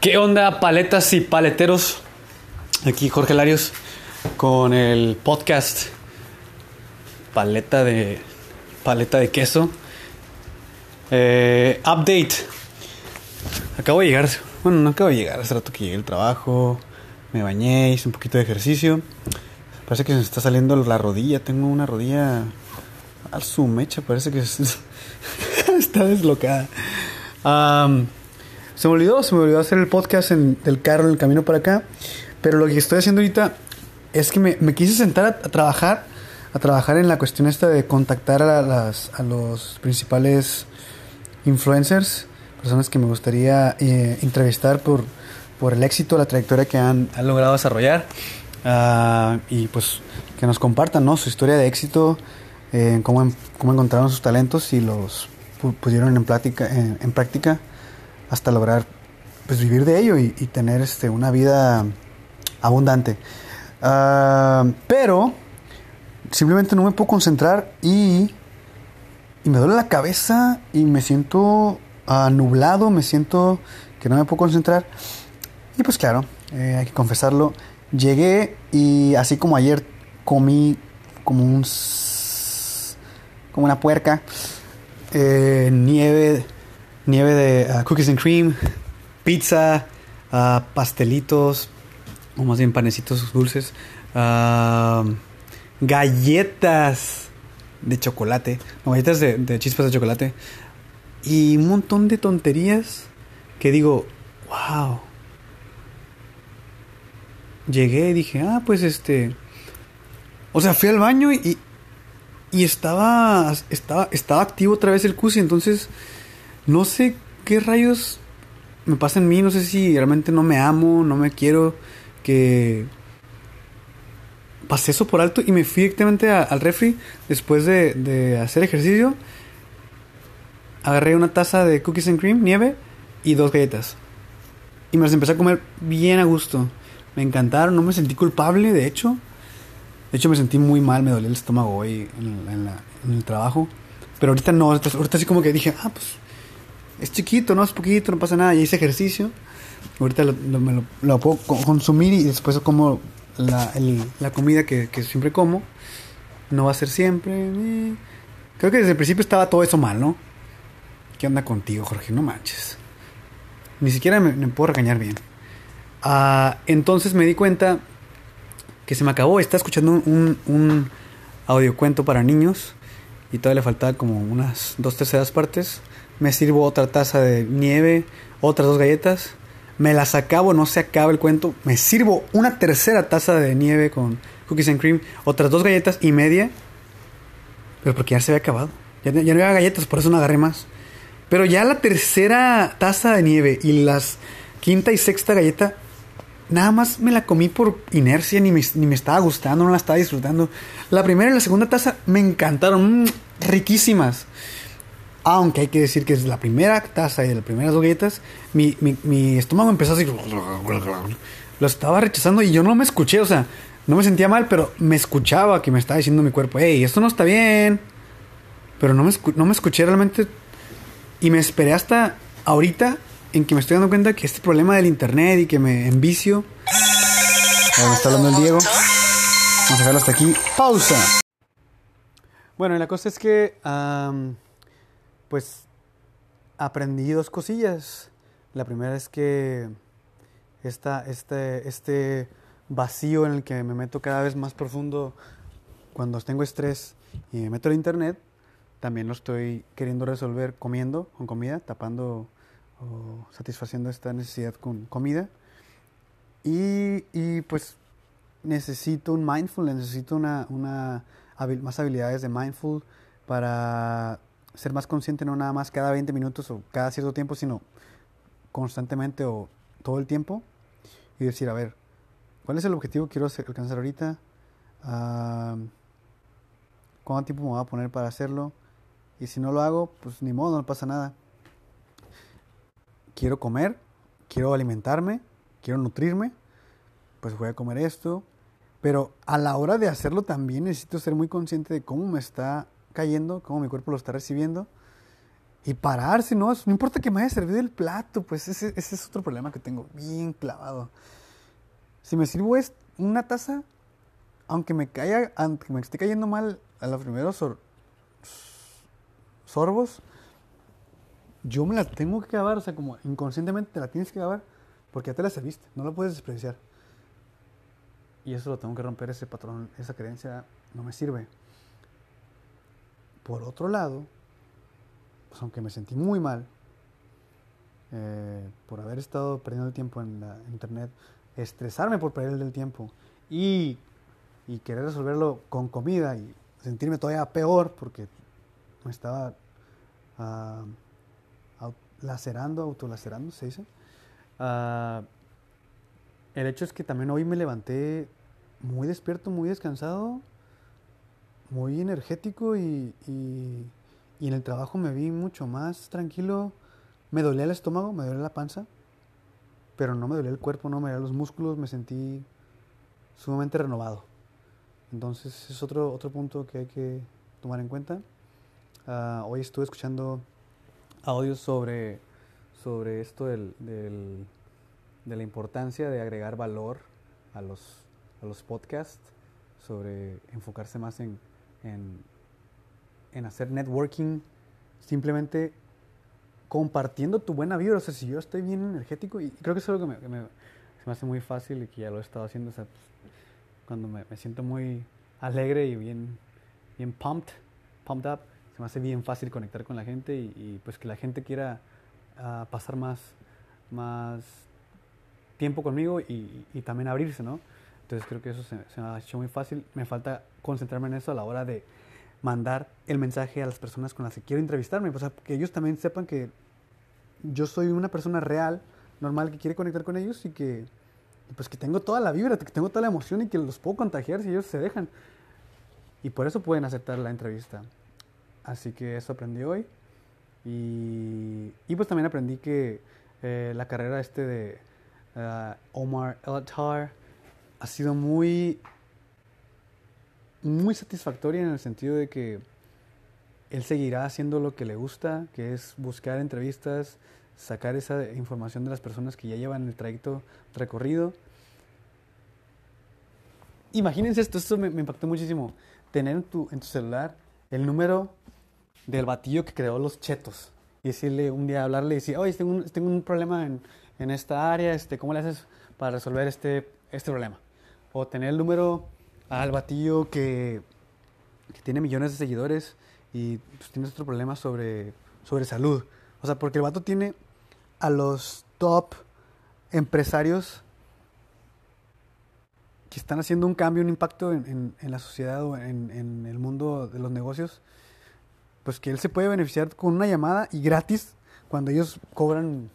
¿Qué onda, paletas y paleteros? Aquí Jorge Larios con el podcast Paleta de Paleta de queso. Eh, update. Acabo de llegar. Bueno, no acabo de llegar. Hace rato que llegué al trabajo. Me bañé, hice un poquito de ejercicio. Parece que se me está saliendo la rodilla. Tengo una rodilla al su mecha. Parece que está deslocada. Se me olvidó, se me olvidó hacer el podcast en el carro en el camino para acá. Pero lo que estoy haciendo ahorita es que me, quise sentar a, trabajar, a trabajar en la cuestión esta de contactar a, las, a los principales influencers, personas que me gustaría eh, entrevistar por, por el éxito, la trayectoria que han, logrado desarrollar. Ah, y pues que nos compartan ¿no? su historia de éxito, eh, cómo, cómo encontraron sus talentos y los pusieron en, plática, en práctica hasta lograr pues vivir de ello y, tener este, una vida abundante. Ah, pero simplemente no me puedo concentrar y, y, me duele la cabeza y me siento uh, nublado, me siento que no me puedo concentrar. Y pues claro, eh, hay que confesarlo. Llegué y así como ayer comí como un como una puerca eh, nieve nieve de uh, cookies and cream, pizza, uh, pastelitos, o más bien panecitos dulces, uh, galletas de chocolate, galletas de, chispas de chocolate y un montón de tonterías que digo, wow. Llegué y dije, ah, pues este. O sea, fui al baño y, y estaba, estaba, estaba activo otra vez el CUSI, entonces no sé qué rayos me pasa en mí, no sé si realmente no me amo, no me quiero, que pasé eso por alto y me fui directamente al refri después de, hacer ejercicio. Agarré una taza de cookies and cream, nieve y dos galletas. Y me las empecé a comer bien a gusto. Me encantaron, no me sentí culpable, de hecho. De hecho me sentí muy mal, me dolía el estómago hoy en, el trabajo. Pero ahorita no, ahorita así como que dije, ah, pues es chiquito, no es poquito, no pasa nada, ya hice ejercicio. Ahorita lo, me lo, puedo consumir y después como la, la comida que, siempre como. No va a ser siempre. Eh. Creo que desde el principio estaba todo eso mal, ¿no? ¿Qué onda contigo, Jorge? No manches. Ni siquiera me, puedo regañar bien. Ah, entonces me di cuenta que se me acabó. Estaba escuchando un, un audiocuento para niños y todavía le faltaba como unas dos terceras partes me sirvo otra taza de nieve, otras dos galletas, me las acabo, no se acaba el cuento, me sirvo una tercera taza de nieve con cookies and cream, otras dos galletas y media, pero porque ya se había acabado, ya, no había galletas, por eso no agarré más. Pero ya la tercera taza de nieve y las quinta y sexta galleta, nada más me la comí por inercia, ni me, ni me estaba gustando, no la estaba disfrutando. La primera y la segunda taza me encantaron, mm, riquísimas. Aunque hay que decir que es la primera taza y las primeras galletas, mi, mi, estómago empezó así. Lo estaba rechazando y yo no me escuché, o sea, no me sentía mal, pero me escuchaba que me estaba diciendo mi cuerpo, hey, esto no está bien. Pero no me, no me escuché realmente. Y me esperé hasta ahorita en que me estoy dando cuenta que este problema del internet y que me envicio. Me está hablando el Diego. Vamos a dejarlo hasta aquí. Pausa. Bueno, y la cosa es que pues aprendí dos cosillas. La primera es que esta, este, este vacío en el que me meto cada vez más profundo cuando tengo estrés y me meto al internet, también lo estoy queriendo resolver comiendo, con comida, tapando o satisfaciendo esta necesidad con comida. Y, y pues necesito un mindful, necesito una, una más habilidades de mindful para ser más consciente no nada más cada 20 minutos o cada cierto tiempo, sino constantemente o todo el tiempo y decir, a ver, ¿cuál es el objetivo que quiero alcanzar ahorita? ¿Cuánto tiempo me voy a poner para hacerlo? Y si no lo hago, pues ni modo, no pasa nada. Quiero comer, quiero alimentarme, quiero nutrirme, pues voy a comer esto. Pero a la hora de hacerlo también necesito ser muy consciente de cómo me está cayendo, cómo mi cuerpo lo está recibiendo y pararse, ¿no? No importa que me haya servido el plato, pues ese, es otro problema que tengo bien clavado. Si me sirvo es una taza, aunque me caiga, aunque me esté cayendo mal a los primeros sorbos, yo me la tengo que acabar, o sea, como inconscientemente te la tienes que acabar porque ya te la serviste, no la puedes desperdiciar. Y eso lo tengo que romper, ese patrón, esa creencia no me sirve. Por otro lado, pues aunque me sentí muy mal eh, por haber estado perdiendo el tiempo en la internet, estresarme por perder el tiempo y, querer resolverlo con comida y sentirme todavía peor porque me estaba uh, lacerando, autolacerando, se dice. Uh, el hecho es que también hoy me levanté muy despierto, muy descansado, muy energético y, y, y, en el trabajo me vi mucho más tranquilo. Me dolía el estómago, me dolía la panza, pero no me dolía el cuerpo, no me dolía los músculos, me sentí sumamente renovado. Entonces es otro, otro punto que hay que tomar en cuenta. Uh, hoy estuve escuchando audios sobre, sobre esto del, del, de la importancia de agregar valor a los, a los podcasts, sobre enfocarse más en, en, hacer networking, simplemente compartiendo tu buena vibra. O sea, si yo estoy bien energético, y creo que es algo que, me, se me hace muy fácil y que ya lo he estado haciendo, o sea, pues, cuando me, siento muy alegre y bien, bien pumped, pumped up, se me hace bien fácil conectar con la gente y, pues que la gente quiera uh, pasar más, más tiempo conmigo y, también abrirse, ¿no? Entonces creo que eso se, me ha hecho muy fácil. Me falta concentrarme en eso a la hora de mandar el mensaje a las personas con las que quiero entrevistarme. O que ellos también sepan que yo soy una persona real, normal, que quiere conectar con ellos y que pues que tengo toda la vibra, que tengo toda la emoción y que los puedo contagiar si ellos se dejan. Y por eso pueden aceptar la entrevista. Así que eso aprendí hoy. Y, pues también aprendí que eh, la carrera este de uh, Omar Elatar ha sido muy, muy satisfactoria en el sentido de que él seguirá haciendo lo que le gusta, que es buscar entrevistas, sacar esa información de las personas que ya llevan el trayecto recorrido. Imagínense esto, esto me, impactó muchísimo. Tener en tu, en tu celular el número del batillo que creó los chetos. Y decirle un día, hablarle y decir, oye, tengo un, tengo un problema en, en, esta área, este, ¿cómo le haces para resolver este, este problema? O tener el número al batillo que, tiene millones de seguidores y pues, tienes otro problema sobre, sobre salud. O sea, porque el vato tiene a los top empresarios que están haciendo un cambio, un impacto en, en, en la sociedad o en, en, el mundo de los negocios, pues que él se puede beneficiar con una llamada y gratis cuando ellos cobran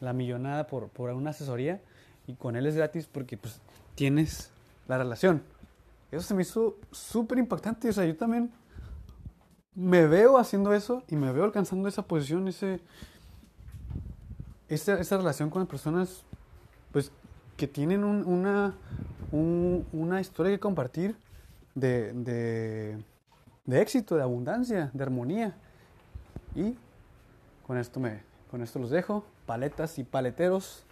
la millonada por, por una asesoría y con él es gratis porque pues tienes la relación. Eso se me hizo súper impactante. O sea, yo también me veo haciendo eso y me veo alcanzando esa posición, ese, esa, esa relación con las personas pues que tienen un, una, un, una historia que compartir de, de, de, éxito, de abundancia, de armonía. Y con esto, me, con esto los dejo, paletas y paleteros.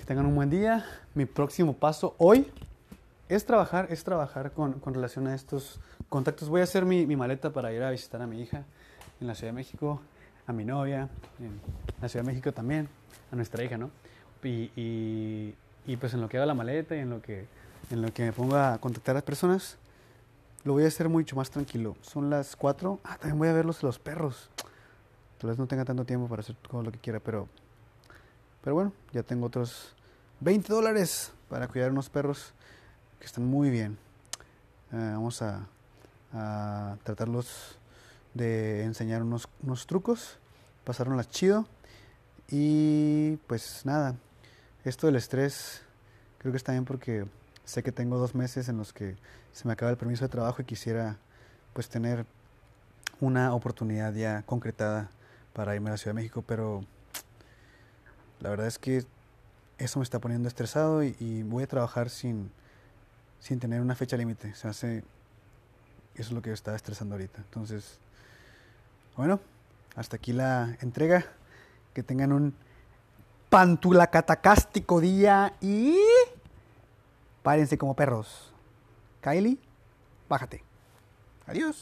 Que tengan un buen día. Mi próximo paso hoy es trabajar, es trabajar con, con relación a estos contactos. Voy a hacer mi, mi maleta para ir a visitar a mi hija en la Ciudad de México a mi novia, en la Ciudad de México también, a nuestra hija, ¿no? Y, y, pues en lo que haga la maleta y en lo que, en lo que me ponga a contactar a las personas, lo voy a hacer mucho más tranquilo. Son las 4. Ah, también voy a ver los, los perros. Tal vez no tenga tanto tiempo para hacer todo lo que quiera, pero, pero bueno, ya tengo otros 20 dólares para cuidar unos perros que están muy bien. Uh, vamos a, a tratarlos de enseñar unos, unos trucos, pasárnoslas chido. Y pues nada, esto del estrés creo que está bien porque sé que tengo dos meses en los que se me acaba el permiso de trabajo y quisiera pues tener una oportunidad ya concretada para irme a la Ciudad de México, pero la verdad es que eso me está poniendo estresado y, voy a trabajar sin, sin tener una fecha límite. Se hace, eso es lo que está estresando ahorita. Entonces, bueno, hasta aquí la entrega. Que tengan un pantulacatacástico día y párense como perros. Kylie, bájate. Adiós.